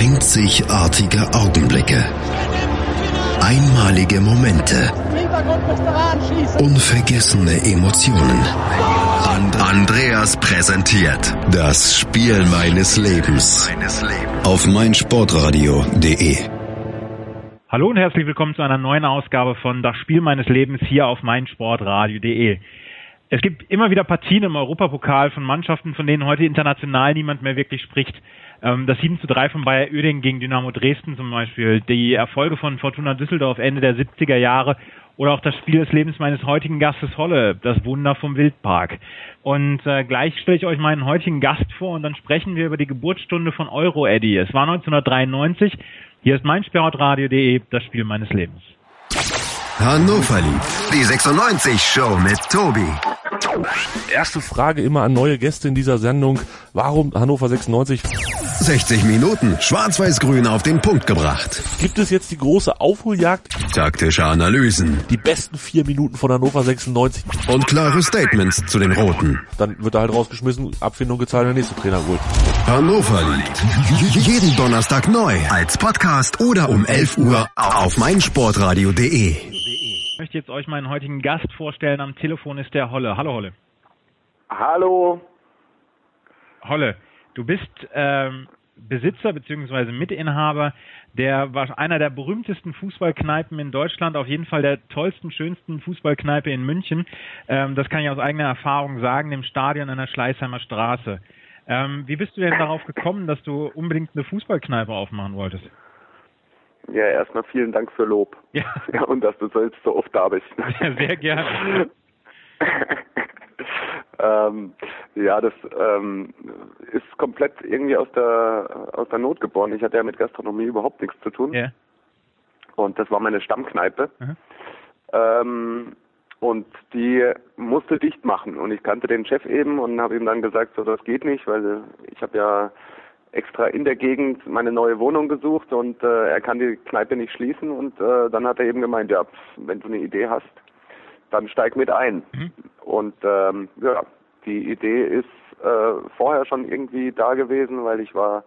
Einzigartige Augenblicke. Einmalige Momente. Unvergessene Emotionen. And Andreas präsentiert das Spiel meines Lebens auf meinsportradio.de. Hallo und herzlich willkommen zu einer neuen Ausgabe von Das Spiel meines Lebens hier auf meinsportradio.de. Es gibt immer wieder Partien im Europapokal von Mannschaften, von denen heute international niemand mehr wirklich spricht. Ähm, das 7 zu 3 von Bayer Oeding gegen Dynamo Dresden zum Beispiel, die Erfolge von Fortuna Düsseldorf Ende der 70er Jahre oder auch das Spiel des Lebens meines heutigen Gastes Holle, das Wunder vom Wildpark. Und äh, gleich stelle ich euch meinen heutigen Gast vor und dann sprechen wir über die Geburtsstunde von Euro Eddy. Es war 1993. Hier ist mein Sportradio.de, das Spiel meines Lebens. Hannover liebt die 96 Show mit Tobi. Erste Frage immer an neue Gäste in dieser Sendung. Warum Hannover 96? 60 Minuten schwarz-weiß-grün auf den Punkt gebracht. Gibt es jetzt die große Aufholjagd? Taktische Analysen Die besten vier Minuten von Hannover 96. und klare Statements zu den Roten. Dann wird er halt rausgeschmissen, Abfindung gezahlt, der nächste Trainer holt. Hannover liebt jeden Donnerstag neu als Podcast oder um 11 Uhr auf meinsportradio.de. Ich möchte jetzt euch meinen heutigen Gast vorstellen. Am Telefon ist der Holle. Hallo Holle. Hallo. Holle, du bist ähm, Besitzer bzw. Mitinhaber der war einer der berühmtesten Fußballkneipen in Deutschland, auf jeden Fall der tollsten, schönsten Fußballkneipe in München. Ähm, das kann ich aus eigener Erfahrung sagen, im Stadion an der Schleißheimer Straße. Ähm, wie bist du denn darauf gekommen, dass du unbedingt eine Fußballkneipe aufmachen wolltest? Ja, erstmal vielen Dank für Lob. Ja, Ja, und dass du selbst so oft da bist. sehr, sehr gerne. ähm, ja, das ähm, ist komplett irgendwie aus der aus der Not geboren. Ich hatte ja mit Gastronomie überhaupt nichts zu tun. Ja. Und das war meine Stammkneipe. Mhm. Ähm, und die musste dicht machen. Und ich kannte den Chef eben und habe ihm dann gesagt, so das geht nicht, weil ich habe ja extra in der Gegend meine neue Wohnung gesucht und äh, er kann die Kneipe nicht schließen. Und äh, dann hat er eben gemeint, ja, wenn du eine Idee hast, dann steig mit ein. Mhm. Und ähm, ja, die Idee ist äh, vorher schon irgendwie da gewesen, weil ich war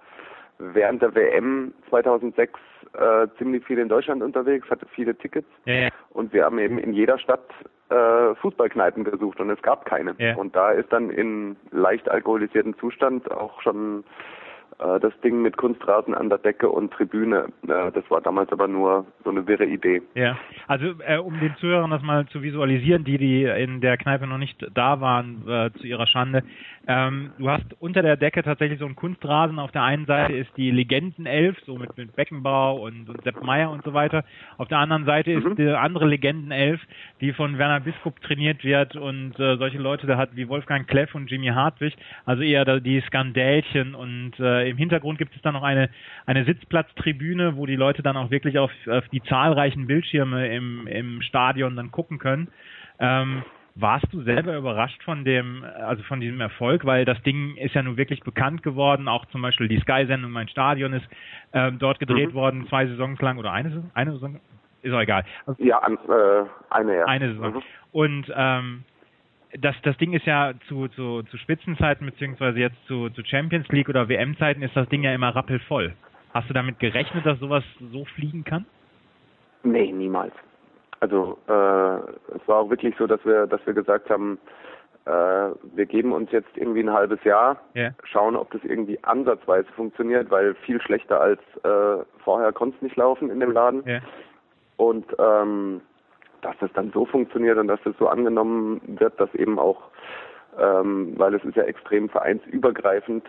während der WM 2006 äh, ziemlich viel in Deutschland unterwegs, hatte viele Tickets Ja, ja. und wir haben eben in jeder Stadt äh, Fußballkneipen gesucht und es gab keine. Ja. Und da ist dann in leicht alkoholisierten Zustand auch schon das Ding mit Kunstrasen an der Decke und Tribüne. Äh, das war damals aber nur so eine wirre Idee. Ja, also äh, um den Zuhörern das mal zu visualisieren, die die in der Kneipe noch nicht da waren, äh, zu ihrer Schande. Ähm, du hast unter der Decke tatsächlich so einen Kunstrasen. Auf der einen Seite ist die Legendenelf, so mit, mit Beckenbauer und, und Sepp Meier und so weiter. Auf der anderen Seite ist Mhm. die andere Legendenelf, die von Werner Biskup trainiert wird und äh, solche Leute da hat wie Wolfgang Kleff und Jimmy Hartwig, also eher da die Skandälchen und äh, im Hintergrund gibt es dann noch eine eine Sitzplatztribüne, wo die Leute dann auch wirklich auf, auf die zahlreichen Bildschirme im, im Stadion dann gucken können. Ähm, warst du selber überrascht von dem, also von diesem Erfolg, weil das Ding ist ja nun wirklich bekannt geworden, auch zum Beispiel die Sky-Sendung Mein Stadion ist ähm, dort gedreht Mhm. worden, zwei Saisons lang oder eine Saison, eine Saison, ist auch egal. Also Ja, an, äh, eine ja. eine Saison. Mhm. Und ähm, das, das Ding ist ja zu, zu, zu Spitzenzeiten beziehungsweise jetzt zu, zu Champions League oder WM-Zeiten ist das Ding ja immer rappelvoll. Hast du damit gerechnet, dass sowas so fliegen kann? Nee, niemals. Also äh, es war auch wirklich so, dass wir, dass wir gesagt haben, äh, wir geben uns jetzt irgendwie ein halbes Jahr, Ja. schauen, ob das irgendwie ansatzweise funktioniert, weil viel schlechter als äh, vorher konnte es nicht laufen in dem Laden. Ja. Und ähm, dass das dann so funktioniert und dass das so angenommen wird, dass eben auch, ähm, weil es ist ja extrem vereinsübergreifend,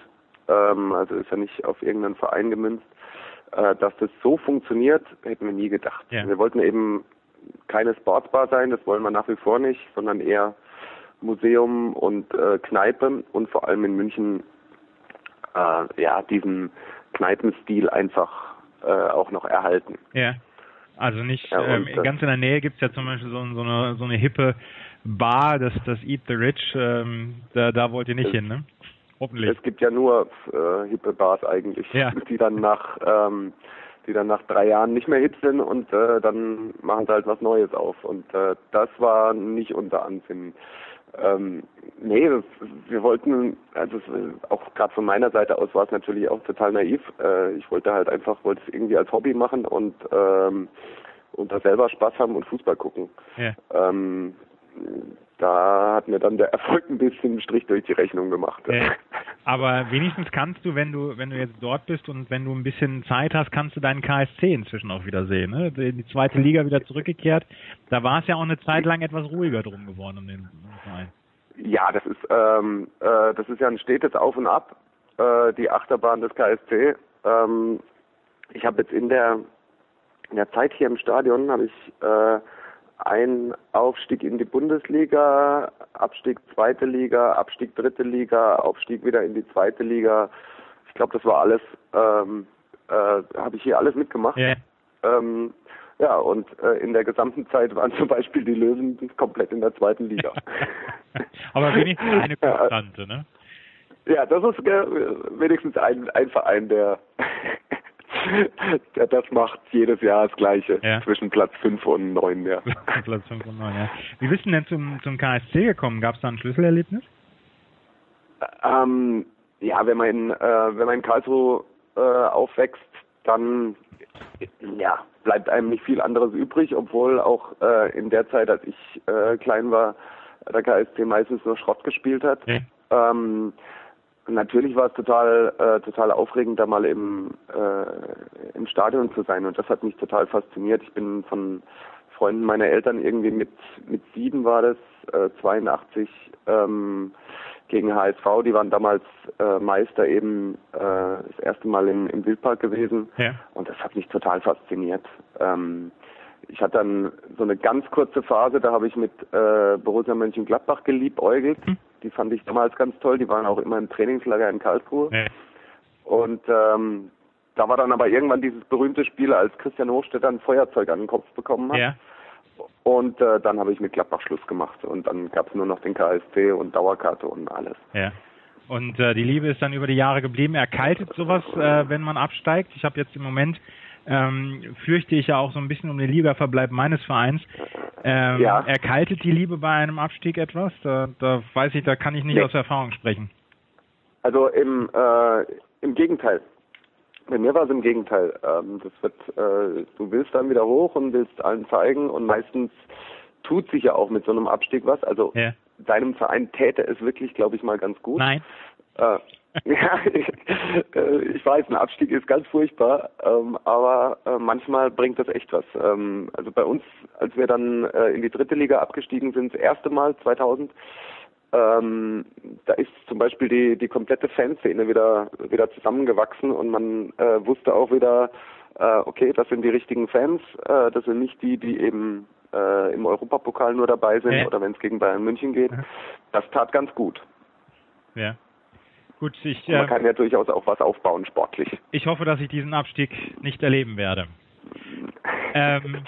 ähm, also ist ja nicht auf irgendeinen Verein gemünzt, äh, dass das so funktioniert, hätten wir nie gedacht. Ja. Wir wollten eben keine Sportsbar sein, das wollen wir nach wie vor nicht, sondern eher Museum und äh, Kneipe und vor allem in München äh, ja diesen Kneipenstil einfach äh, auch noch erhalten. Ja. Also nicht, Ja, ähm, äh, ganz in der Nähe gibt's ja zum Beispiel so, so, eine, so eine hippe Bar, das, das Eat the Rich, ähm, da, da wollt ihr nicht Es- hin, ne? Hoffentlich. Es gibt ja nur äh, hippe Bars eigentlich, Ja. die dann nach ähm, die dann nach drei Jahren nicht mehr hip sind und äh, dann machen sie halt was Neues auf. Und äh, das war nicht unser Ansinnen. Ähm, nee, das, wir wollten, also es, auch gerade von meiner Seite aus war es natürlich auch total naiv. Äh, ich wollte halt einfach, wollte es irgendwie als Hobby machen und ähm, und da selber Spaß haben und Fußball gucken. Ja. Ähm, da hat mir dann der Erfolg ein bisschen einen Strich durch die Rechnung gemacht. Äh, aber wenigstens kannst du, wenn du, wenn du jetzt dort bist und wenn du ein bisschen Zeit hast, kannst du deinen KSC inzwischen auch wieder sehen. Ne? In die zweite Liga wieder zurückgekehrt. Da war es ja auch eine Zeit lang etwas ruhiger drum geworden um den Verein. Ja, das ist ähm, äh, das ist ja ein stetes Auf und Ab, äh, die Achterbahn des KSC. Ähm, ich habe jetzt in der in der Zeit hier im Stadion habe ich äh, ein Aufstieg in die Bundesliga, Abstieg zweite Liga, Abstieg dritte Liga, Aufstieg wieder in die zweite Liga. Ich glaube, das war alles, ähm, äh, habe ich hier alles mitgemacht. Ja. Ähm, ja, und äh, in der gesamten Zeit waren zum Beispiel die Löwen komplett in der zweiten Liga. Aber wenigstens eine Konstante, ne? Ja, das ist äh, wenigstens ein, ein Verein, der das macht jedes Jahr das Gleiche. Ja. Zwischen Platz 5 und 9, ja. Platz 5 und 9, ja. Wie bist du denn zum, zum KSC gekommen? Gab es da ein Schlüsselerlebnis? Ähm, ja, wenn man in, äh, wenn man in Karlsruhe äh, aufwächst, dann ja, bleibt einem nicht viel anderes übrig, obwohl auch äh, in der Zeit, als ich äh, klein war, der KSC meistens nur Schrott gespielt hat. Ja. Ähm, natürlich war es total, äh, total aufregend, da mal im, äh, im Stadion zu sein und das hat mich total fasziniert. Ich bin von Freunden meiner Eltern irgendwie mit, mit sieben war das, äh, 82, ähm, gegen HSV, die waren damals äh, Meister eben äh, das erste Mal im, im Wildpark gewesen Ja. und das hat mich total fasziniert. Ähm, ich hatte dann so eine ganz kurze Phase, da habe ich mit äh, Borussia Mönchengladbach geliebäugelt. Hm. Die fand ich damals ganz toll. Die waren auch immer im Trainingslager in Karlsruhe. Ja. Und ähm, da war dann aber irgendwann dieses berühmte Spiel, als Christian Hochstetter ein Feuerzeug an den Kopf bekommen hat. ja. Und äh, dann habe ich mit Gladbach Schluss gemacht. Und dann gab es nur noch den KSC und Dauerkarte und alles. Ja. Und äh, die Liebe ist dann über die Jahre geblieben. Erkaltet sowas, äh, wenn man absteigt? Ich habe jetzt im Moment ähm, fürchte ich ja auch so ein bisschen um den Ligaverbleib meines Vereins. Ähm, Ja. Erkaltet die Liebe bei einem Abstieg etwas? Da, da weiß ich, da kann ich nicht Nee. aus Erfahrung sprechen. Also im, äh, im Gegenteil. Bei mir war es im Gegenteil. Ähm, das wird, äh, du willst dann wieder hoch und willst allen zeigen und meistens tut sich ja auch mit so einem Abstieg was. Also Ja. deinem Verein täte es wirklich, glaube ich, mal ganz gut. Nein. Äh, ja, ich, äh, ich weiß, ein Abstieg ist ganz furchtbar, ähm, aber äh, manchmal bringt das echt was. Ähm, also bei uns, als wir dann äh, in die dritte Liga abgestiegen sind, das erste Mal 2000, ähm, da ist zum Beispiel die, die komplette Fanszene wieder, wieder zusammengewachsen und man äh, wusste auch wieder, äh, okay, das sind die richtigen Fans, äh, das sind nicht die, die eben äh, im Europapokal nur dabei sind Ja. oder wenn es gegen Bayern München geht. Das tat ganz gut. Ja. Gut, ich, Man äh, kann ja durchaus auch was aufbauen sportlich. ich hoffe, dass ich diesen Abstieg nicht erleben werde. Ähm,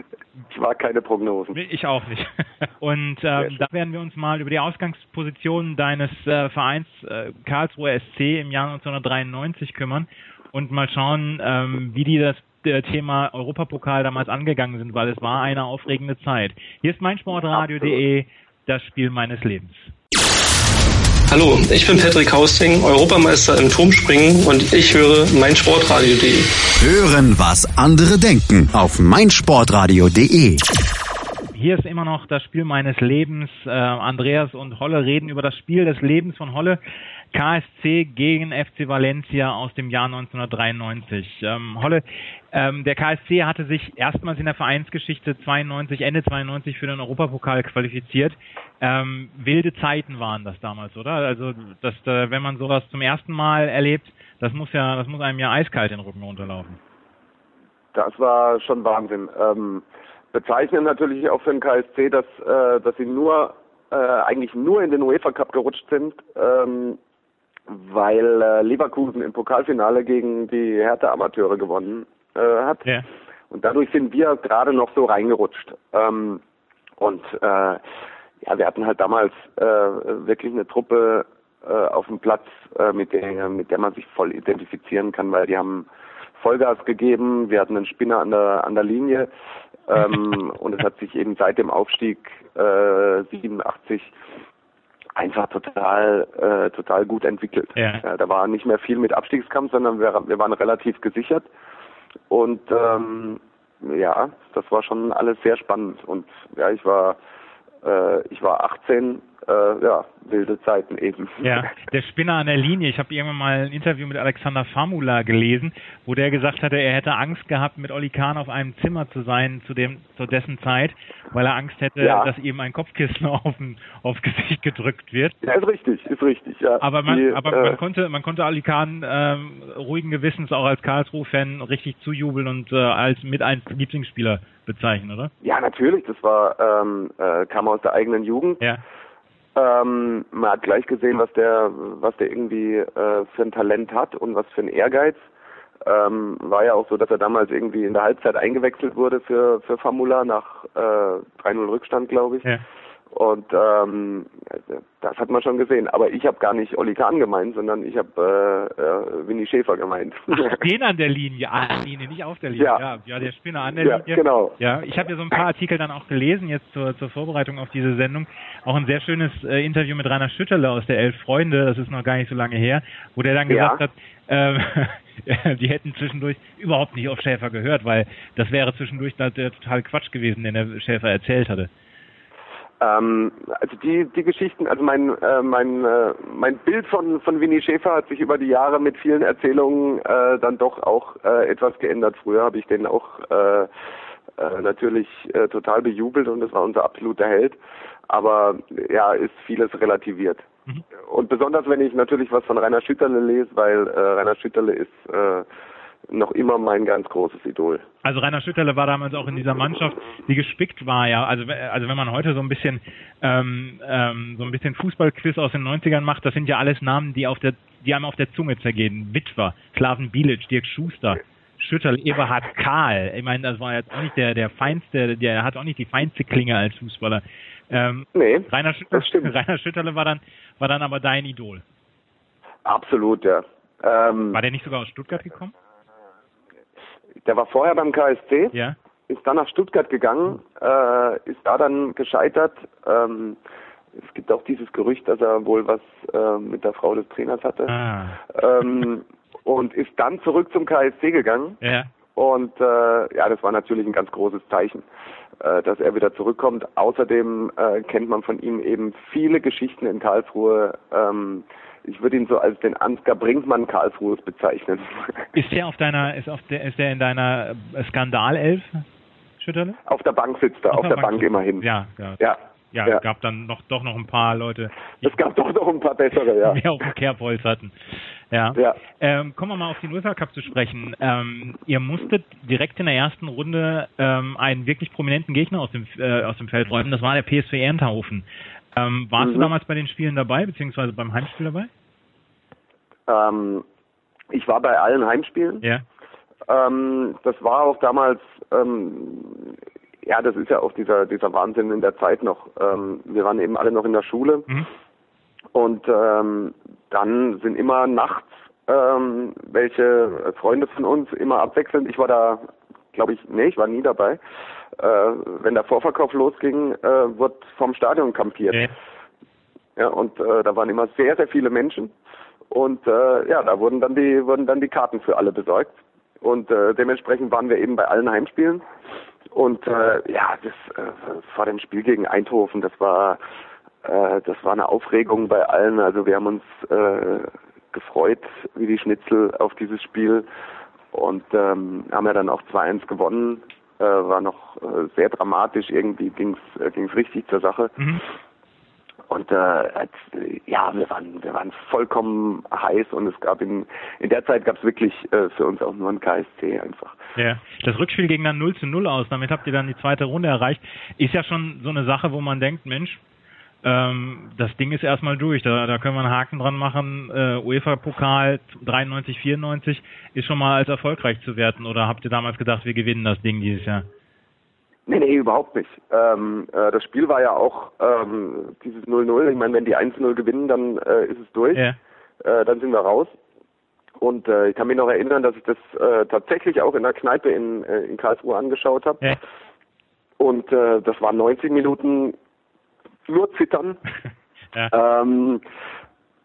war keine Prognosen. Ich auch nicht. Und ähm, da werden wir uns mal über die Ausgangsposition deines äh, Vereins äh, Karlsruhe SC im Jahr 1993 kümmern und mal schauen, ähm, wie die das äh, Thema Europapokal damals angegangen sind, weil es war eine aufregende Zeit. Hier ist meinsportradio.de, das Spiel meines Lebens. Hallo, ich bin Patrick Hausting, Europameister im Turmspringen und ich höre meinsportradio.de. Hören, was andere denken auf meinsportradio.de. Hier ist immer noch das Spiel meines Lebens. Äh, Andreas und Holle reden über das Spiel des Lebens von Holle. KSC gegen FC Valencia aus dem Jahr 1993. Ähm, Holle, ähm, der KSC hatte sich erstmals in der Vereinsgeschichte 92, Ende 92 für den Europapokal qualifiziert. Ähm, wilde Zeiten waren das damals, oder? Also, dass, äh, wenn man sowas zum ersten Mal erlebt, das muss ja, das muss einem ja eiskalt den Rücken runterlaufen. Das war schon Wahnsinn. Ähm, bezeichnen natürlich auch für den KSC, dass, äh, dass sie nur äh, eigentlich nur in den UEFA Cup gerutscht sind, ähm, weil äh, Leverkusen im Pokalfinale gegen die Hertha Amateure gewonnen äh, hat. Ja. Und dadurch sind wir gerade noch so reingerutscht. Ähm, und äh, ja, wir hatten halt damals äh, wirklich eine Truppe äh, auf dem Platz, äh, mit der mit der man sich voll identifizieren kann, weil die haben Vollgas gegeben. Wir hatten einen Spinner an der an der Linie ähm, und es hat sich eben seit dem Aufstieg äh, 87 einfach total, äh, total gut entwickelt. Ja. Ja, da war nicht mehr viel mit Abstiegskampf, sondern wir, wir waren relativ gesichert. Und ähm, ja, das war schon alles sehr spannend. Und ja, ich war äh, ich war 18, äh, ja, wilde Zeiten eben. Ja, der Spinner an der Linie. Ich habe irgendwann mal ein Interview mit Alexander Famula gelesen, wo der gesagt hatte, er hätte Angst gehabt, mit Olli Kahn auf einem Zimmer zu sein zu dem zu dessen Zeit, weil er Angst hätte, Ja. dass ihm ein Kopfkissen auf aufs Gesicht gedrückt wird. Ja, ist richtig, ist richtig, ja. Aber man, Die, aber äh, man konnte, man konnte Ali Kahn ähm, ruhigen Gewissens auch als Karlsruhe-Fan richtig zujubeln und äh, als mit einem Lieblingsspieler bezeichnen, oder? Ja, natürlich, das war, ähm, äh, kam aus der eigenen Jugend. Ja, Ähm, man hat gleich gesehen, was der, was der irgendwie äh, für ein Talent hat und was für ein Ehrgeiz. Ähm, war ja auch so, dass er damals irgendwie in der Halbzeit eingewechselt wurde für, für Famula nach äh, 3-0 Rückstand, glaube ich. ja. Und ähm, das hat man schon gesehen. Aber ich habe gar nicht Olli Kahn gemeint, sondern ich habe äh, äh, Winnie Schäfer gemeint. Ach, den an der Linie, an der Linie, nicht auf der Linie. Ja. Ja, ja der Spinner an der ja, Linie. genau. Ja, ich habe ja so ein paar Artikel dann auch gelesen jetzt zur, zur Vorbereitung auf diese Sendung. Auch ein sehr schönes äh, Interview mit Rainer Schütterle aus der Elf Freunde, das ist noch gar nicht so lange her, wo der dann Ja. gesagt hat, ähm, die hätten zwischendurch überhaupt nicht auf Schäfer gehört, weil das wäre zwischendurch total Quatsch gewesen, den der Schäfer erzählt hatte. Ähm, also die die Geschichten, also mein äh, mein äh, mein Bild von von Winnie Schäfer hat sich über die Jahre mit vielen Erzählungen äh, dann doch auch äh, etwas geändert. Früher habe ich den auch äh, äh, natürlich äh, total bejubelt und das war unser absoluter Held. Aber ja, ist vieles relativiert. Mhm. Und besonders wenn ich natürlich was von Rainer Schütterle lese, weil äh, Rainer Schütterle ist äh, noch immer mein ganz großes Idol. Also Rainer Schütterle war damals auch in dieser Mannschaft, die gespickt war, ja. Also, also wenn man heute so ein bisschen ähm, ähm, so ein bisschen Fußballquiz aus den 90ern macht, das sind ja alles Namen, die auf der, die einem auf der Zunge zergehen. Witwer, Slaven Bilic, Dirk Schuster, Schütterle, Eberhard Kahl. Ich meine, das war jetzt auch nicht der, der feinste, der hat auch nicht die feinste Klinge als Fußballer. Ähm, Nee, Rainer, Schütterle, stimmt. Rainer Schütterle war dann, war dann aber dein Idol. Absolut, ja. Ähm, War der nicht sogar aus Stuttgart gekommen? Der war vorher beim KSC. Ja. ist dann nach Stuttgart gegangen, äh, ist da dann gescheitert. Ähm, es gibt auch dieses Gerücht, dass er wohl was äh, mit der Frau des Trainers hatte. Ah. Ähm, und ist dann zurück zum KSC gegangen. Ja. Und äh, ja, das war natürlich ein ganz großes Zeichen, äh, dass er wieder zurückkommt. Außerdem äh, kennt man von ihm eben viele Geschichten in Karlsruhe. Ähm, ich würde ihn so als den Ansgar Brinkmann Karlsruhes bezeichnen. Ist der auf deiner, ist auf der, ist der in deiner äh, Skandalelf, Schütterle? auf der Bank sitzt er, auf, der Bank, immerhin. Ja, ja. ja. Ja, ja. gab dann noch doch noch ein paar Leute, die Es gab doch noch ein paar bessere, ja. mehr auf dem Kerbholz hatten. Ja. Ja. Ähm, kommen wir mal auf den UEFA Cup zu sprechen. Ähm, ihr musstet direkt in der ersten Runde ähm, einen wirklich prominenten Gegner aus dem äh, aus dem Feld räumen. Das war der PSV Ernthaufen. Ähm, warst du Mhm. damals bei den Spielen dabei, beziehungsweise beim Heimspiel dabei? Ähm, ich war bei allen Heimspielen. Ja. Ähm, das war auch damals, ähm, ja, das ist ja auch dieser, dieser Wahnsinn in der Zeit noch. Ähm, wir waren eben alle noch in der Schule Mhm. und ähm, dann sind immer nachts ähm, welche Freunde von uns immer abwechselnd. Ich war da, glaube ich, nee, ich war nie dabei. Äh, wenn der Vorverkauf losging, äh, wird vom Stadion kampiert. Ja. Ja, und äh, da waren immer sehr, sehr viele Menschen. Und äh, ja, da wurden dann die wurden dann die Karten für alle besorgt. Und äh, dementsprechend waren wir eben bei allen Heimspielen. Und äh, ja, das äh, vor dem Spiel gegen Eindhoven, das war äh, das war eine Aufregung bei allen. Also wir haben uns äh, gefreut wie die Schnitzel auf dieses Spiel und ähm, haben ja dann auch 2-1 gewonnen. Äh, war noch äh, sehr dramatisch. Irgendwie ging's äh, ging's richtig zur Sache. Mhm. Und äh, äh, ja, wir waren, wir waren vollkommen heiß und es gab in, in der Zeit gab es wirklich äh, für uns auch nur ein KSC einfach. Ja, das Rückspiel ging dann 0 zu 0 aus. Damit habt ihr dann die zweite Runde erreicht. Ist ja schon so eine Sache, wo man denkt, Mensch, ähm, das Ding ist erstmal durch. Da, da können wir einen Haken dran machen. Äh, UEFA-Pokal 93, 94 ist schon mal als erfolgreich zu werten. Oder habt ihr damals gedacht, wir gewinnen das Ding dieses Jahr? Nee, nee, überhaupt nicht. Ähm, äh, das Spiel war ja auch ähm, dieses 0-0. Ich meine, wenn die 1-0 gewinnen, dann äh, ist es durch. Ja. Äh, dann sind wir raus. Und äh, ich kann mich noch erinnern, dass ich das äh, tatsächlich auch in der Kneipe in, in Karlsruhe angeschaut habe. Ja. Und äh, das waren 90 Minuten nur zittern. Ja. Ähm,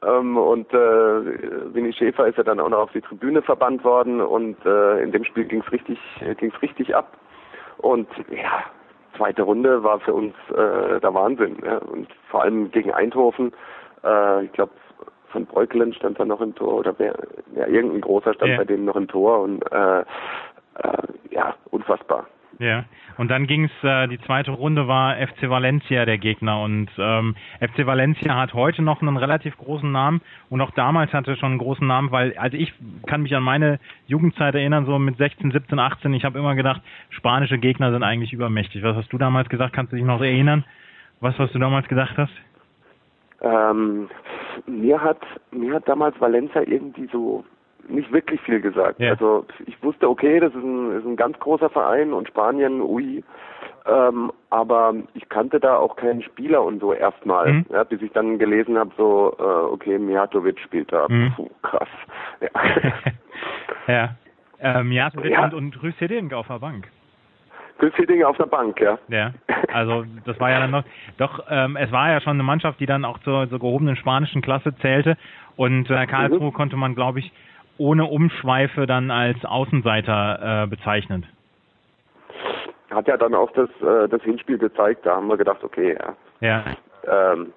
ähm, und äh, Winnie Schäfer ist ja dann auch noch auf die Tribüne verbannt worden und äh, in dem Spiel ging es richtig, ging's richtig ab. Und ja, zweite Runde war für uns äh, der Wahnsinn. Ja. Und vor allem gegen Eindhoven, äh, ich glaube, von Breukelen stand da noch im Tor oder wer, ja, irgendein großer stand ja. bei denen noch im Tor und äh, äh, ja, unfassbar. Ja, und dann ging es, äh, die zweite Runde war FC Valencia der Gegner und ähm, FC Valencia hat heute noch einen relativ großen Namen und auch damals hatte schon einen großen Namen, weil, also ich kann mich an meine Jugendzeit erinnern, so mit 16, 17, 18, ich habe immer gedacht, spanische Gegner sind eigentlich übermächtig. Was hast du damals gesagt? Kannst du dich noch erinnern? Was, was du damals gedacht hast? Ähm, mir hat mir hat damals Valencia irgendwie so nicht wirklich viel gesagt. Ja. Also ich wusste, okay, das ist ein, ist ein ganz großer Verein und Spanien, ui. Ähm, aber ich kannte da auch keinen Spieler und so erstmal, mhm. ja, bis ich dann gelesen habe, so, äh, okay, Mijatovic spielt da. Mhm. Puh, krass. Ja. ja. Äh, Mijatovic ja. und, und Rüß auf der Bank. Rüß auf der Bank, ja. Ja, also das war ja dann noch, doch, ähm, es war ja schon eine Mannschaft, die dann auch zur, zur gehobenen spanischen Klasse zählte und äh, Karlsruhe mhm. konnte man, glaube ich, ohne Umschweife dann als Außenseiter äh, bezeichnet. Hat ja dann auch das, äh, das Hinspiel gezeigt, da haben wir gedacht, okay, ja. ja. Ähm,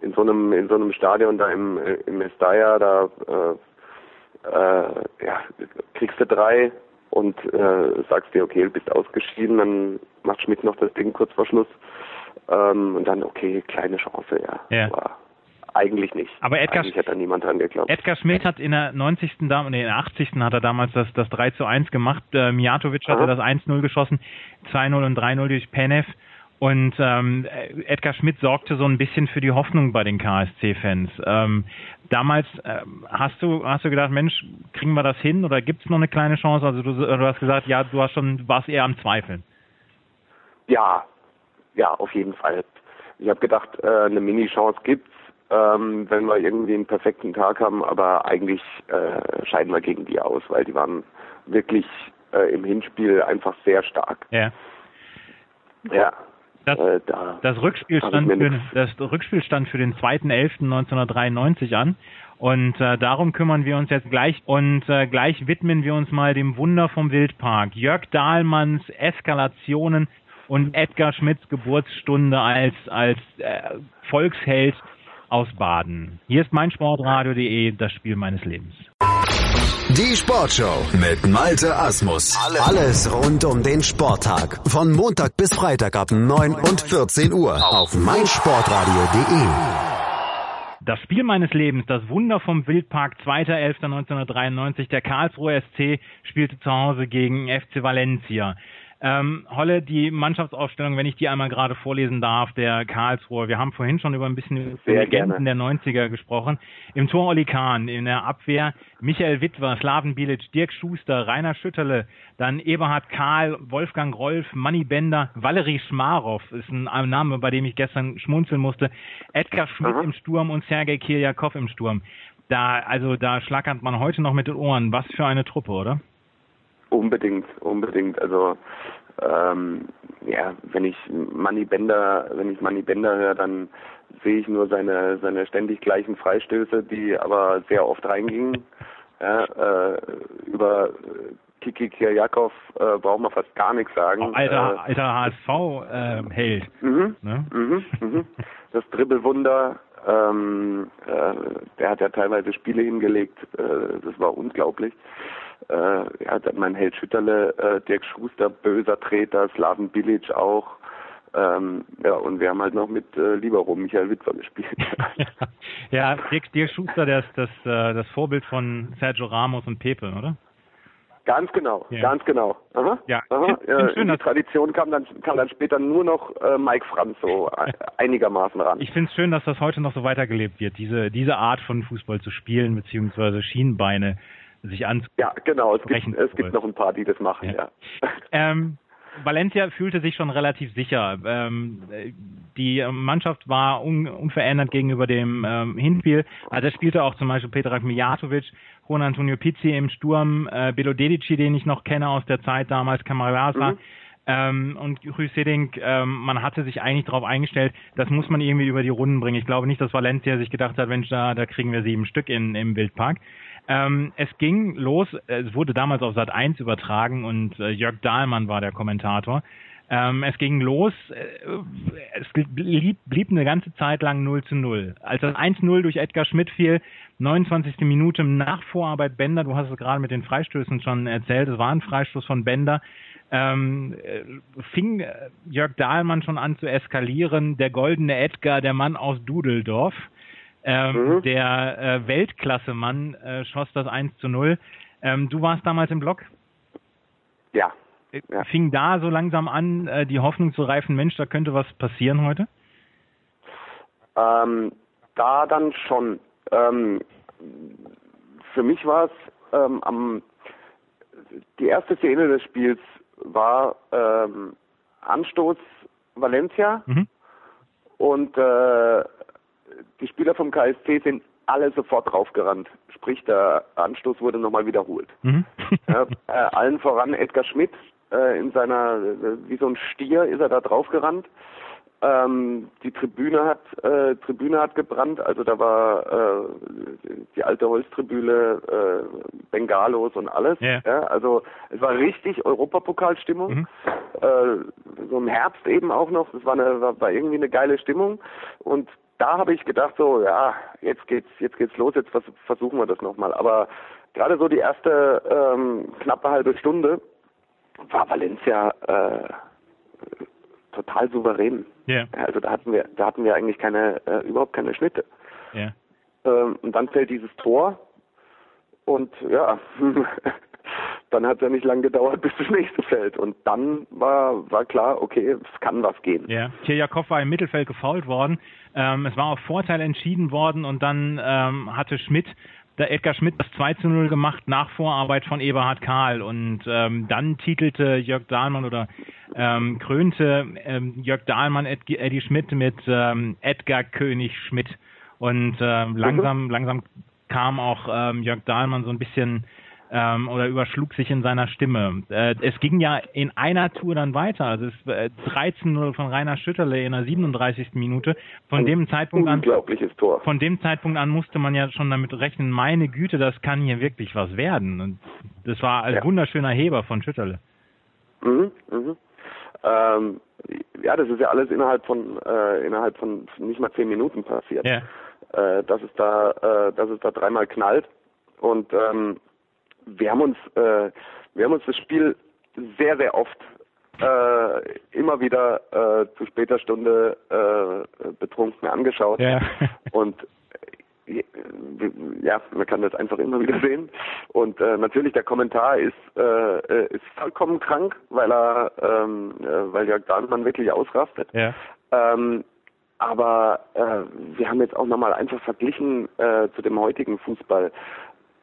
in so einem in so einem Stadion da im im Mestalla, da äh, äh, ja, kriegst du drei und äh, sagst dir, okay, du bist ausgeschieden, dann macht Schmidt noch das Ding kurz vor Schluss ähm, und dann, okay, kleine Chance, ja. ja. Aber eigentlich nicht. Aber Edgar, Eigentlich hat da niemand dran geglaubt. Edgar Schmidt hat in der 90. Da, nee, in der 80. hat er damals das, das 3 zu 1 gemacht. Äh, Mijatovic hatte das 1-0 geschossen, 2-0 und 3-0 durch Penev. Und ähm, Edgar Schmidt sorgte so ein bisschen für die Hoffnung bei den KSC-Fans. Ähm, damals äh, hast du hast du gedacht, Mensch, kriegen wir das hin oder gibt es noch eine kleine Chance? Also du, du, hast gesagt, ja, du hast schon, du warst eher am Zweifeln. Ja, ja, auf jeden Fall. Ich habe gedacht, äh, eine Mini-Chance gibt's ähm, wenn wir irgendwie einen perfekten Tag haben, aber eigentlich äh, scheiden wir gegen die aus, weil die waren wirklich äh, im Hinspiel einfach sehr stark. Ja. Ja. Das, äh, da das, Rückspiel stand für, das Rückspiel stand für den 2.11.1993 an. Und äh, darum kümmern wir uns jetzt gleich und äh, gleich widmen wir uns mal dem Wunder vom Wildpark. Jörg Dahlmanns Eskalationen und Edgar Schmidts Geburtsstunde als als äh, Volksheld aus Baden. Hier ist meinsportradio.de, das Spiel meines Lebens. Die Sportshow mit Malte Asmus. Alles rund um den Sporttag. Von Montag bis Freitag ab 9 und 14 Uhr auf meinsportradio.de. Das Spiel meines Lebens, das Wunder vom Wildpark, 2.11.1993. Der Karlsruher SC spielte zu Hause gegen FC Valencia. Ähm, Holle, die Mannschaftsaufstellung, wenn ich die einmal gerade vorlesen darf, der Karlsruhe. Wir haben vorhin schon über ein bisschen über die Legenden der 90er gesprochen. Im Tor Oli Kahn, in der Abwehr Michael Wittwer, Slaven Bilic, Dirk Schuster, Rainer Schütterle, dann Eberhard Karl, Wolfgang Rolf, Manny Bender, Valerie Schmarow ist ein Name, bei dem ich gestern schmunzeln musste, Edgar Schmidt Aha. im Sturm und Sergei Kirjakov im Sturm. Da, also da schlackert man heute noch mit den Ohren. Was für eine Truppe, oder? Unbedingt, unbedingt. Also ähm, ja, wenn ich Manny Bender, wenn ich Manny Bender höre, dann sehe ich nur seine seine ständig gleichen Freistöße, die aber sehr oft reingingen. Ja, äh, über Kiki Kirjakov äh, braucht man fast gar nichts sagen. Oh, alter, äh, alter HSV-Held. Äh, mhm, ne? mhm, mhm. Das Dribbelwunder, ähm, äh, der hat ja teilweise Spiele hingelegt, äh, das war unglaublich äh, ja, mein Held Schütterle, äh, Dirk Schuster, böser Treter, Slaven Bilic auch. Ähm, ja, und wir haben halt noch mit äh, Libero Michael Witwer gespielt. ja, Dirk, Dirk Schuster, der ist das, äh, das Vorbild von Sergio Ramos und Pepe, oder? Ganz genau, ja. ganz genau. Aha, ja, aha. Find, find die Tradition kam dann, kam dann später nur noch äh, Mike Franz so einigermaßen ran. Ich finde es schön, dass das heute noch so weitergelebt wird, diese, diese Art von Fußball zu spielen, beziehungsweise Schienenbeine sich an. Ja, genau. Es gibt, es gibt noch ein paar, die das machen, ja. ja. Ähm, Valencia fühlte sich schon relativ sicher. Ähm, die Mannschaft war un unverändert gegenüber dem ähm, Hinspiel. Also spielte auch zum Beispiel Petrak Mijatovic, Juan Antonio Pizzi im Sturm, äh, Belo Dedici, den ich noch kenne aus der Zeit damals, Camarasa. Mhm. Ähm, und Rüseding, ähm, man hatte sich eigentlich darauf eingestellt, das muss man irgendwie über die Runden bringen. Ich glaube nicht, dass Valencia sich gedacht hat, Mensch, da, da kriegen wir sieben Stück in, im Wildpark. Ähm, es ging los, es wurde damals auf Sat 1 übertragen und äh, Jörg Dahlmann war der Kommentator. Ähm, es ging los, äh, es blieb, blieb eine ganze Zeit lang 0 zu 0. Als das 1-0 durch Edgar Schmidt fiel, 29. Minute nach Vorarbeit Bender, du hast es gerade mit den Freistößen schon erzählt, es war ein Freistoß von Bender, ähm, äh, fing äh, Jörg Dahlmann schon an zu eskalieren, der goldene Edgar, der Mann aus Dudeldorf, ähm, mhm. der äh, Weltklasse-Mann äh, schoss das 1 zu 0. Ähm, du warst damals im Block? Ja. Äh, ja. Fing da so langsam an, äh, die Hoffnung zu reifen, Mensch, da könnte was passieren heute? Ähm, da dann schon. Ähm, für mich war es ähm, am die erste Szene des Spiels war ähm, Anstoß Valencia mhm. und äh, die Spieler vom KSC sind alle sofort draufgerannt. Sprich, der Anstoß wurde nochmal wiederholt. Mhm. ja, äh, allen voran Edgar Schmidt äh, in seiner, äh, wie so ein Stier ist er da draufgerannt. Ähm, die Tribüne hat äh, Tribüne hat gebrannt, also da war äh, die alte Holztribüne, äh, Bengalos und alles. Yeah. Ja, also es war richtig Europapokalstimmung. Mhm. So im Herbst eben auch noch. Das war, eine, war, war irgendwie eine geile Stimmung. Und da habe ich gedacht so, ja, jetzt geht's, jetzt geht's los, jetzt vers versuchen wir das nochmal. Aber gerade so die erste ähm, knappe halbe Stunde war Valencia äh, total souverän. Yeah. Also da hatten wir, da hatten wir eigentlich keine, äh, überhaupt keine Schnitte. Yeah. Ähm, und dann fällt dieses Tor und ja, dann hat es ja nicht lange gedauert, bis das nächste fällt. Und dann war, war klar, okay, es kann was gehen. Ja, Kirjakov war im Mittelfeld gefault worden. Ähm, es war auf Vorteil entschieden worden und dann ähm, hatte Schmidt der Edgar Schmidt das 2 zu 0 gemacht nach Vorarbeit von Eberhard Karl und ähm, dann titelte Jörg Dahlmann oder ähm, krönte ähm, Jörg Dahlmann Ed Eddie Schmidt mit ähm, Edgar König Schmidt und ähm, langsam mhm. langsam kam auch Jörg Dahlmann so ein bisschen ähm, oder überschlug sich in seiner Stimme. Äh, es ging ja in einer Tour dann weiter. Also es äh, 13-0 von Rainer Schütterle in der 37. Minute. Von Ein dem Zeitpunkt an Tor. Von dem Zeitpunkt an musste man ja schon damit rechnen, meine Güte, das kann hier wirklich was werden. Und das war ein ja. wunderschöner Heber von Schütterle. Mhm, mhm. Ähm, ja, das ist ja alles innerhalb von äh, innerhalb von nicht mal zehn Minuten passiert. Ja. Äh, dass es da, äh, dass es da dreimal knallt und ähm, wir haben uns, äh, wir haben uns das Spiel sehr, sehr oft äh, immer wieder äh, zu später Stunde äh, betrunken angeschaut. Ja. Und äh, ja, man kann das einfach immer wieder sehen. Und äh, natürlich der Kommentar ist äh, ist vollkommen krank, weil er ähm, äh, weil Jörg Dahnmann wirklich ausrastet. Ja. Ähm, aber äh, wir haben jetzt auch nochmal einfach verglichen äh, zu dem heutigen Fußball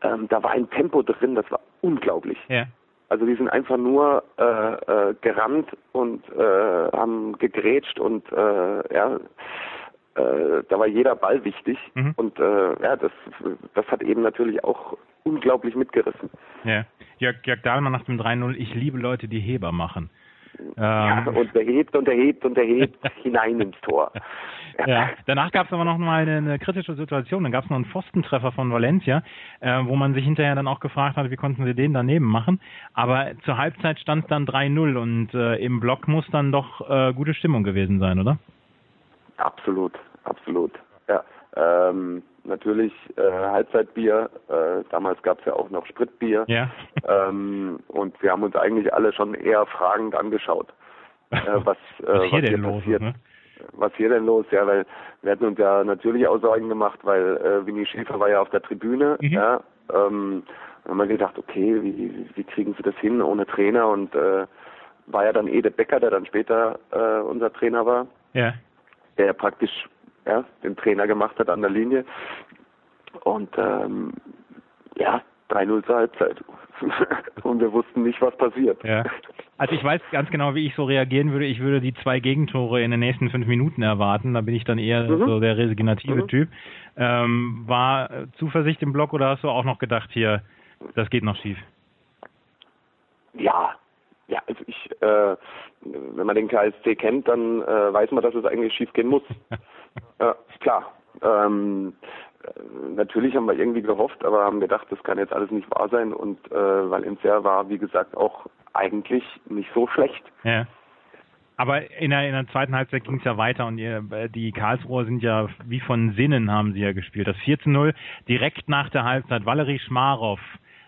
ähm, da war ein Tempo drin, das war unglaublich. Ja. Also die sind einfach nur äh, äh, gerannt und äh, haben gegrätscht und äh, ja, äh, da war jeder Ball wichtig mhm. und äh, ja, das, das hat eben natürlich auch unglaublich mitgerissen. Ja, Jörg, Jörg Dahlmann nach dem 3-0, ich liebe Leute, die Heber machen. Ja, ähm. und er hebt und er hebt und er hebt hinein ins Tor. Ja, danach gab es aber noch mal eine, eine, kritische Situation. Dann gab es noch einen Pfostentreffer von Valencia, äh, wo man sich hinterher dann auch gefragt hat, wie konnten sie den daneben machen. Aber zur Halbzeit stand es dann 3-0 und äh, im Block muss dann doch äh, gute Stimmung gewesen sein, oder? Absolut, absolut. Ähm, natürlich äh, Halbzeitbier. Äh, damals gab es ja auch noch Spritbier. Ja. Ähm, und wir haben uns eigentlich alle schon eher fragend angeschaut, äh, was, äh, was, hier, was hier passiert. Ist, ne? Was hier denn los? Ja, weil wir hatten uns ja natürlich auch Sorgen gemacht, weil äh, Winnie Schäfer war ja auf der Tribüne. Mhm. Ja, ähm, haben wir gedacht, okay, wie, wie kriegen sie das hin ohne Trainer? Und äh, war ja dann Ede Becker, der dann später äh, unser Trainer war. Ja. Der praktisch ja, den Trainer gemacht hat an der Linie. Und ähm, ja, 3-0 zur Halbzeit. und wir wussten nicht, was passiert. Ja. Also ich weiß ganz genau, wie ich so reagieren würde. Ich würde die zwei Gegentore in den nächsten fünf Minuten erwarten. Da bin ich dann eher mhm. so der resignative mhm. Typ. Ähm, war Zuversicht im Block oder hast du auch noch gedacht, hier, das geht noch schief? Ja, Ja, also ich, äh, wenn man den KSC kennt, dann äh, weiß man, dass es eigentlich schief gehen muss. ja, klar. Ähm, äh, natürlich haben wir irgendwie gehofft, aber haben gedacht, das kann jetzt alles nicht wahr sein und äh, Valencia war, wie gesagt, auch eigentlich nicht so schlecht. Ja. Aber in der, in der zweiten Halbzeit ging es ja weiter und ihr, die Karlsruher sind ja wie von Sinnen haben sie ja gespielt. Das 4 zu 0 direkt nach der Halbzeit. Valerie Schmarow,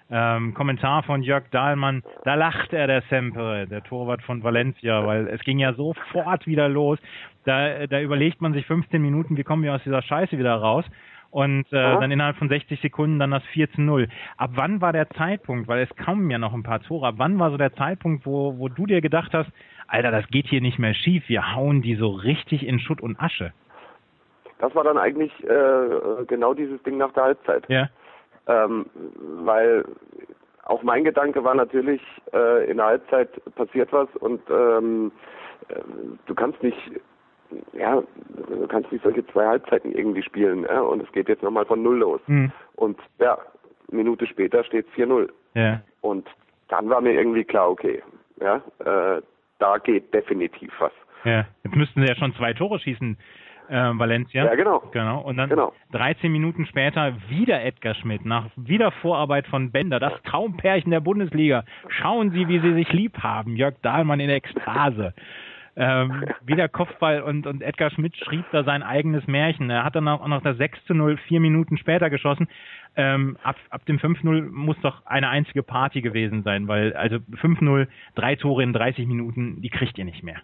ähm, Kommentar von Jörg Dahlmann, da lacht er der Sempre, der Torwart von Valencia, weil es ging ja sofort wieder los. Da, da überlegt man sich 15 Minuten, wie kommen wir aus dieser Scheiße wieder raus? und äh, dann innerhalb von 60 Sekunden dann das 4 zu 0. Ab wann war der Zeitpunkt, weil es kamen ja noch ein paar Tore, ab wann war so der Zeitpunkt, wo, wo du dir gedacht hast, Alter, das geht hier nicht mehr schief, wir hauen die so richtig in Schutt und Asche? Das war dann eigentlich äh, genau dieses Ding nach der Halbzeit. Ja. Ähm, weil auch mein Gedanke war natürlich, äh, in der Halbzeit passiert was und ähm, äh, du kannst nicht ja, du kannst nicht solche zwei Halbzeiten irgendwie spielen, ja, und es geht jetzt nochmal von Null los. Mhm. Und ja, Minute später steht 4-0. Ja. Und dann war mir irgendwie klar, okay, ja, äh, da geht definitiv was. Ja, jetzt müssten sie ja schon zwei Tore schießen, äh, Valencia. Ja, genau. Genau. Und dann Genau. 13 Minuten später wieder Edgar Schmidt, nach wieder Vorarbeit von Bender, das Traumpärchen der Bundesliga. Schauen Sie, wie sie sich lieb haben. Jörg Dahlmann in Ekstase. Ähm, wieder Kopfball und, und Edgar Schmidt schrieb da sein eigenes Märchen. Er hat dann auch noch das 6 zu 0 vier Minuten später geschossen. Ähm, ab, ab dem 5-0 muss doch eine einzige Party gewesen sein, weil also 5-0, drei Tore in 30 Minuten, die kriegt ihr nicht mehr.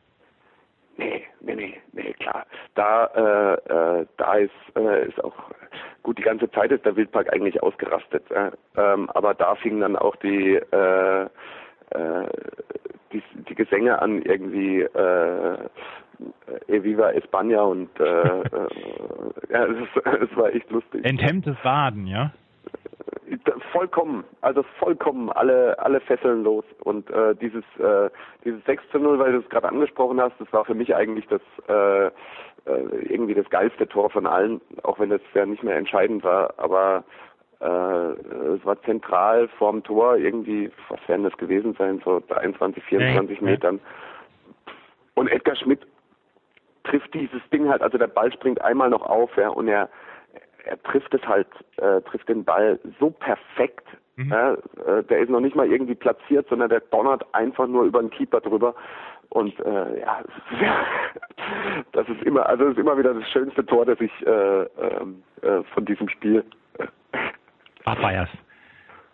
Nee, nee, nee, nee, klar. Da, äh, äh, da ist, äh, ist auch gut, die ganze Zeit ist der Wildpark eigentlich ausgerastet. Äh, ähm, aber da fingen dann auch die, äh, die, die Gesänge an irgendwie äh, Eviva España und äh, äh, ja, es, war echt lustig. Enthemmtes Waden, ja? vollkommen, also vollkommen alle alle Fesseln los und äh, dieses äh, dieses 6 zu 0, weil du es gerade angesprochen hast, das war für mich eigentlich das äh, äh, irgendwie das geilste Tor von allen, auch wenn das ja nicht mehr entscheidend war, aber es war zentral vorm Tor irgendwie, was werden das gewesen sein, so 23, 24 Ja, ja. Metern. Und Edgar Schmidt trifft dieses Ding halt, also der Ball springt einmal noch auf, ja, und er er trifft es halt, äh, trifft den Ball so perfekt. Mhm. Ja, äh, der ist noch nicht mal irgendwie platziert, sondern der donnert einfach nur über den Keeper drüber. Und äh, ja, das ist immer, also das ist immer wieder das schönste Tor, das ich äh, ähm, äh, von diesem Spiel. Äh, Abfeierst.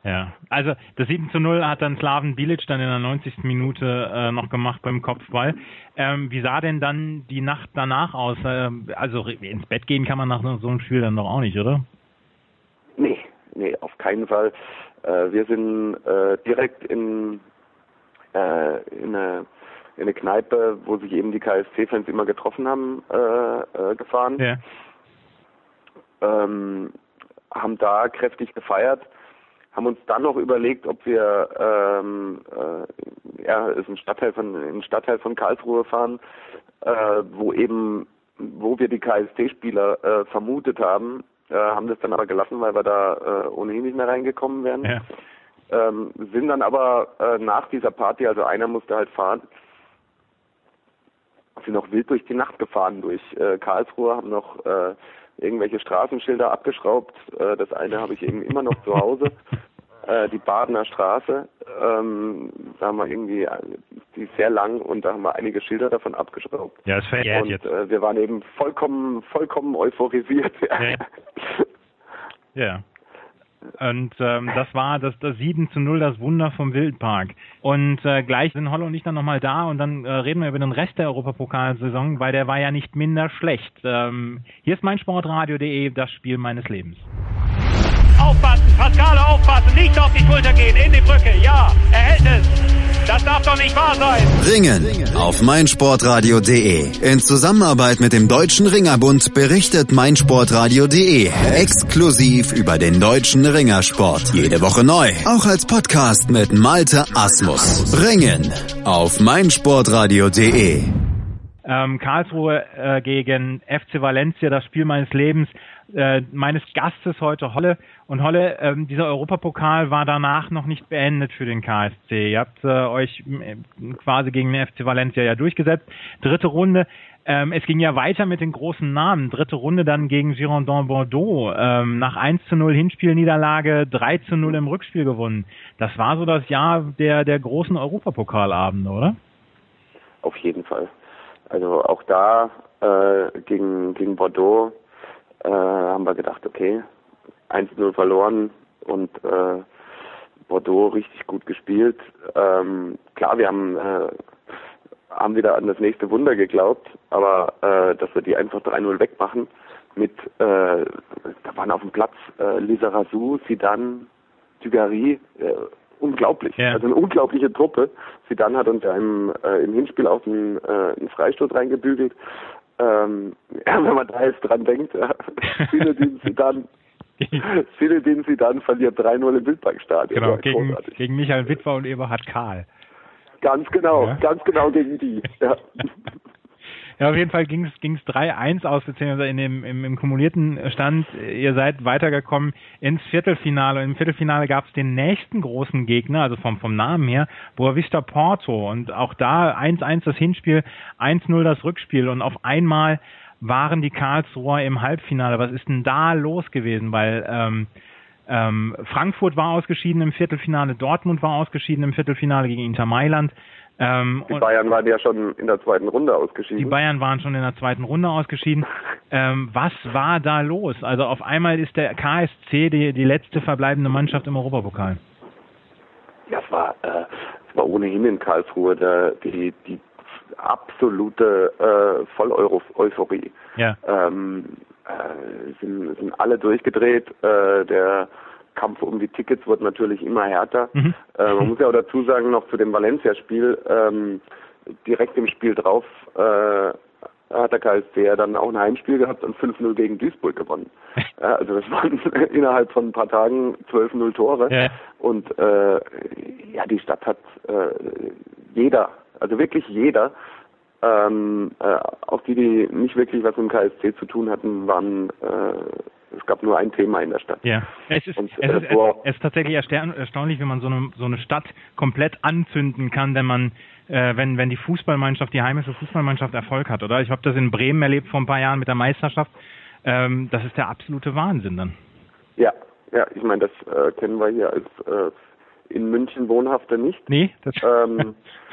Ja, also das 7 zu 0 hat dann Slaven Bilic dann in der 90. Minute äh, noch gemacht beim Kopfball. Ähm, wie sah denn dann die Nacht danach aus? Ähm, also ins Bett gehen kann man nach so einem Spiel dann doch auch nicht, oder? Nee, nee, auf keinen Fall. Äh, wir sind äh, direkt in, äh, in, eine, in eine Kneipe, wo sich eben die KSC-Fans immer getroffen haben, äh, äh, gefahren. Ja. ähm, haben da kräftig gefeiert, haben uns dann noch überlegt, ob wir ähm, äh, ja, ist ein Stadtteil von in den Stadtteil von Karlsruhe fahren, äh, wo eben wo wir die KST-Spieler äh, vermutet haben, äh, haben das dann aber gelassen, weil wir da äh, ohnehin nicht mehr reingekommen wären. Ja. Ähm, sind dann aber äh, nach dieser Party, also einer musste halt fahren, sind noch wild durch die Nacht gefahren durch äh, Karlsruhe, haben noch äh, irgendwelche Straßenschilder abgeschraubt. Äh, das eine habe ich eben immer noch zu Hause. Äh, die Badener Straße, ähm, da haben wir irgendwie, die ist sehr lang und da haben wir einige Schilder davon abgeschraubt. Ja, es verjährt und jetzt. äh, wir waren eben vollkommen, vollkommen euphorisiert. Ja. Ja. Und ähm, das war das, das 7 zu 0, das Wunder vom Wildpark. Und äh, gleich sind Hollo und ich dann nochmal da und dann äh, reden wir über den Rest der Europapokalsaison, weil der war ja nicht minder schlecht. Ähm, hier ist mein Sportradio.de, das Spiel meines Lebens. Aufpassen, Pascale aufpassen, nicht auf die Schulter gehen, in die Brücke, ja, er hält es. Das darf doch nicht wahr sein. Ringen auf meinsportradio.de. In Zusammenarbeit mit dem Deutschen Ringerbund berichtet meinsportradio.de exklusiv über den deutschen Ringersport. Jede Woche neu. Auch als Podcast mit Malte Asmus. Ringen auf meinsportradio.de. Ähm, Karlsruhe äh, gegen FC Valencia, das Spiel meines Lebens. Äh, meines Gastes heute, Holle. Und Holle, ähm, dieser Europapokal war danach noch nicht beendet für den KSC. Ihr habt äh, euch äh, quasi gegen den FC Valencia ja durchgesetzt. Dritte Runde. Ähm, es ging ja weiter mit den großen Namen. Dritte Runde dann gegen Girondin Bordeaux. Ähm, nach 1 zu 0 Hinspielniederlage, 3 zu 0 im Rückspiel gewonnen. Das war so das Jahr der, der großen Europapokalabende, oder? Auf jeden Fall. Also auch da äh, gegen, gegen Bordeaux äh, haben wir gedacht, okay, 1-0 verloren und äh, Bordeaux richtig gut gespielt. Ähm, klar, wir haben, äh, haben wieder an das nächste Wunder geglaubt, aber äh, dass wir die einfach 3-0 wegmachen mit, äh, da waren auf dem Platz äh, Lisa Razou, Sidan, Dugarry, äh, unglaublich. Ja. Also eine unglaubliche Truppe. Sidan hat uns ja im, äh, im Hinspiel auch einen, äh, einen Freistoß reingebügelt. Ähm, ja, wenn man da jetzt dran denkt, ja, Zinedine Sidan Zinedine Sidan verliert 3-0 im Wildparkstadion. Genau, gegen, großartig. gegen Michael Witwer und Eberhard Karl. Ganz genau, Ja. ganz genau gegen die. Ja. Ja, auf jeden Fall ging es 3-1 aus, beziehungsweise in dem, im, im kumulierten Stand, ihr seid weitergekommen ins Viertelfinale. Im Viertelfinale gab es den nächsten großen Gegner, also vom, vom Namen her, Boavista Porto. Und auch da 1-1 das Hinspiel, 1-0 das Rückspiel. Und auf einmal waren die Karlsruher im Halbfinale. Was ist denn da los gewesen? Weil ähm, ähm, Frankfurt war ausgeschieden im Viertelfinale, Dortmund war ausgeschieden im Viertelfinale gegen Inter Mailand. Ähm, Die Bayern waren ja schon in der zweiten Runde die ausgeschieden. Bayern waren schon in der zweiten Runde ausgeschieden. Ähm, was war da los? Also auf einmal ist der KSC die, die letzte verbleibende Mannschaft im Europapokal. Ja, es war, äh, es war ohnehin in Karlsruhe der, die, die absolute äh, Voll-Euphorie. Ja. Ähm, äh, sind, sind alle durchgedreht. Äh, der Kampf um die Tickets wird natürlich immer härter. Mhm. Äh, man muss ja auch dazu sagen, noch zu dem Valencia-Spiel, ähm, direkt im Spiel drauf äh, hat der KSC ja dann auch ein Heimspiel gehabt und 5-0 gegen Duisburg gewonnen. Ja, also das waren innerhalb von ein paar Tagen 12-0 Tore. Ja. Und äh, ja, die Stadt hat äh, jeder, also wirklich jeder, ähm, äh, auch die, die nicht wirklich was mit dem KSC zu tun hatten, waren, äh, es gab nur ein Thema in der Stadt. Ja, es ist, Und, es, äh, ist, es, boah. es ist tatsächlich erstaun- erstaunlich, wenn man so eine, so eine Stadt komplett anzünden kann, wenn man, äh, wenn, wenn die Fußballmannschaft, die heimische Fußballmannschaft Erfolg hat, oder? Ich habe das in Bremen erlebt vor ein paar Jahren mit der Meisterschaft. Ähm, das ist der absolute Wahnsinn dann. Ja, ja, ich meine, das äh, kennen wir hier als äh, in München Wohnhafte nicht. Nee, das, Ähm,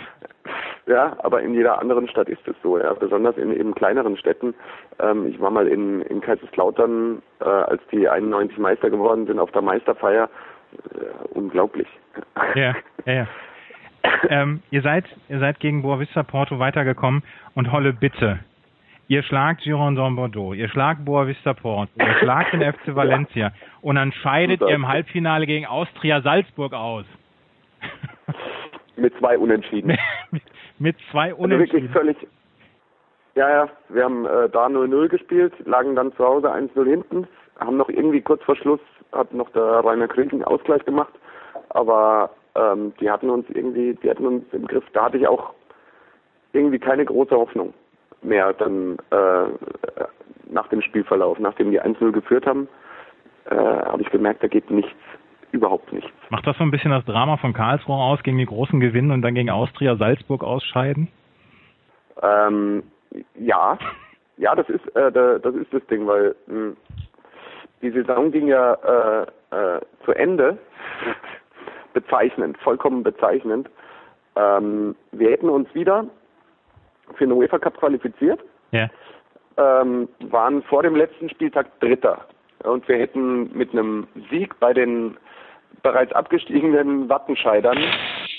ja, aber in jeder anderen Stadt ist es so, ja. Besonders in eben kleineren Städten. Ähm, ich war mal in, in Kaiserslautern, äh, als die 91 Meister geworden sind, auf der Meisterfeier. Äh, unglaublich. Ja, ja, ja. ähm, ihr seid, ihr seid gegen Boavista Porto weitergekommen und Holle bitte. Ihr schlagt Girondin Bordeaux, ihr schlagt Boavista Porto, ihr schlagt den FC Valencia und dann scheidet ihr im. Halbfinale gegen Austria Salzburg aus. Mit zwei Unentschieden. Mit zwei Also wirklich Unentschieden. völlig. Ja, ja, wir haben äh, da 0-0 gespielt, lagen dann zu Hause 1-0 hinten, haben noch irgendwie kurz vor Schluss, hat noch der Rainer Krieg einen Ausgleich gemacht, aber ähm, die hatten uns irgendwie, die hatten uns im Griff. Da hatte ich auch irgendwie keine große Hoffnung mehr dann äh, nach dem Spielverlauf, nachdem die 1-0 geführt haben, äh, habe ich gemerkt, da geht nichts, überhaupt nichts. Macht das so ein bisschen das Drama von Karlsruhe aus, gegen die großen gewinnen und dann gegen Austria Salzburg ausscheiden? Ähm, ja, ja, das ist äh, da- das ist das Ding, weil mh, die Saison ging ja äh, äh, zu Ende. bezeichnend, vollkommen bezeichnend. Ähm, wir hätten uns wieder für den UEFA Cup qualifiziert, Ja. ähm, waren vor dem letzten Spieltag Dritter. Und wir hätten mit einem Sieg bei den bereits abgestiegenen Wattenscheidern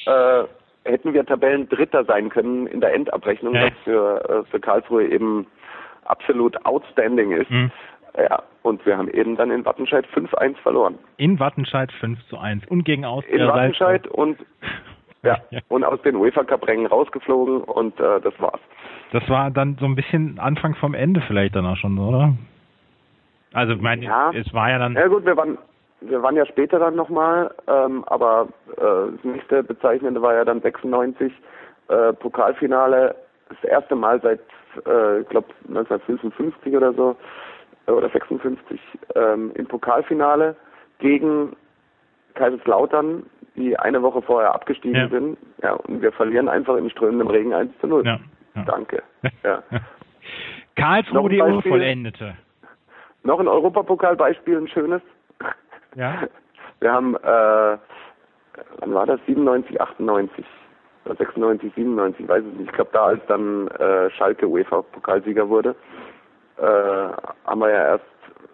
äh, hätten wir Tabellendritter sein können in der Endabrechnung, Ja. was für, äh, für Karlsruhe eben absolut outstanding ist. Mhm. Ja, und wir haben eben dann in Wattenscheid 5-1 verloren. In Wattenscheid 5 zu 1 und gegen Austria In Wattenscheid Salzburg. und ja, Ja. und aus den UEFA Cup Rängen rausgeflogen und äh, das war's. Das war dann so ein bisschen Anfang vom Ende vielleicht dann auch schon, oder? Also, ich meine, Ja. es war ja dann. Ja gut, wir waren wir waren ja später dann nochmal, ähm, aber äh, das nächste Bezeichnende war ja dann 96 äh, Pokalfinale, das erste Mal seit, äh, ich glaube 1955 oder so, oder 56 ähm, im Pokalfinale gegen Kaiserslautern, die eine Woche vorher abgestiegen Ja. sind. Ja, und wir verlieren einfach im strömenden Regen 1 zu 0. Ja. ja. Danke. Ja. Karlsruhe die? Unvollendete. Noch ein Europapokalbeispiel, ein schönes. Ja. Wir haben, äh, wann war das? 97, 98 oder 96, 97, ich weiß es nicht. Ich glaube, da als dann äh, Schalke UEFA-Pokalsieger wurde, äh, haben wir ja erst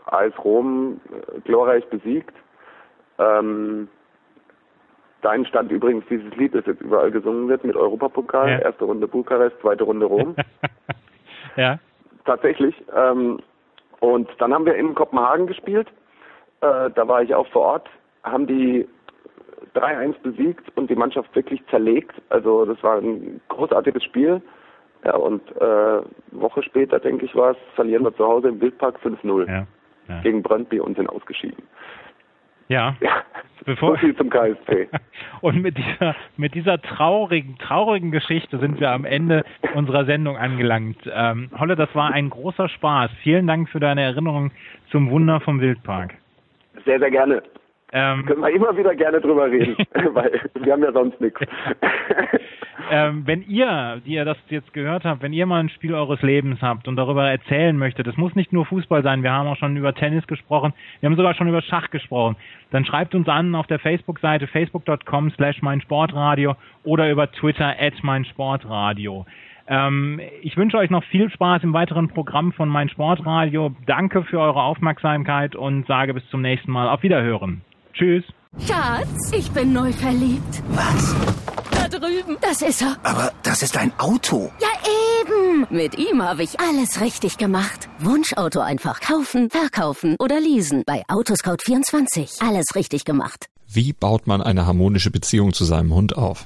AS Rom äh, glorreich besiegt. Ähm, da entstand übrigens dieses Lied, das jetzt überall gesungen wird mit Europapokal. Ja. Erste Runde Bukarest, zweite Runde Rom. ja. Tatsächlich. Ähm, und dann haben wir in Kopenhagen gespielt. Äh, da war ich auch vor Ort. Haben die 3-1 besiegt und die Mannschaft wirklich zerlegt. Also das war ein großartiges Spiel. Ja, und äh, Woche später, denke ich, war es, verlieren wir zu Hause im Wildpark 5-0 Ja. Ja. gegen Brøndby und sind ausgeschieden. ja. Ja, Bevor- so viel zum KSC. Und mit dieser, mit dieser traurigen, traurigen Geschichte sind wir am Ende unserer Sendung angelangt. Ähm, Holle, das war ein großer Spaß. Vielen Dank für deine Erinnerung zum Wunder vom Wildpark. Sehr, sehr gerne. Ähm, Können wir immer wieder gerne drüber reden, weil wir haben ja sonst nichts. ähm, wenn ihr, die ihr das jetzt gehört habt, wenn ihr mal ein Spiel eures Lebens habt und darüber erzählen möchtet, es muss nicht nur Fußball sein, wir haben auch schon über Tennis gesprochen, wir haben sogar schon über Schach gesprochen, dann schreibt uns an auf der Facebook-Seite facebook.com slash meinsportradio oder über Twitter at meinsportradio. Ähm, ich wünsche euch noch viel Spaß im weiteren Programm von Mein Sportradio. Danke für eure Aufmerksamkeit und sage bis zum nächsten Mal. Auf Wiederhören. Tschüss. Schatz, ich bin neu verliebt. Was? Da drüben. Das ist er. Aber das ist ein Auto. Ja, eben. Mit ihm habe ich alles richtig gemacht. Wunschauto einfach kaufen, verkaufen oder leasen. Bei Autoscout24. Alles richtig gemacht. Wie baut man eine harmonische Beziehung zu seinem Hund auf?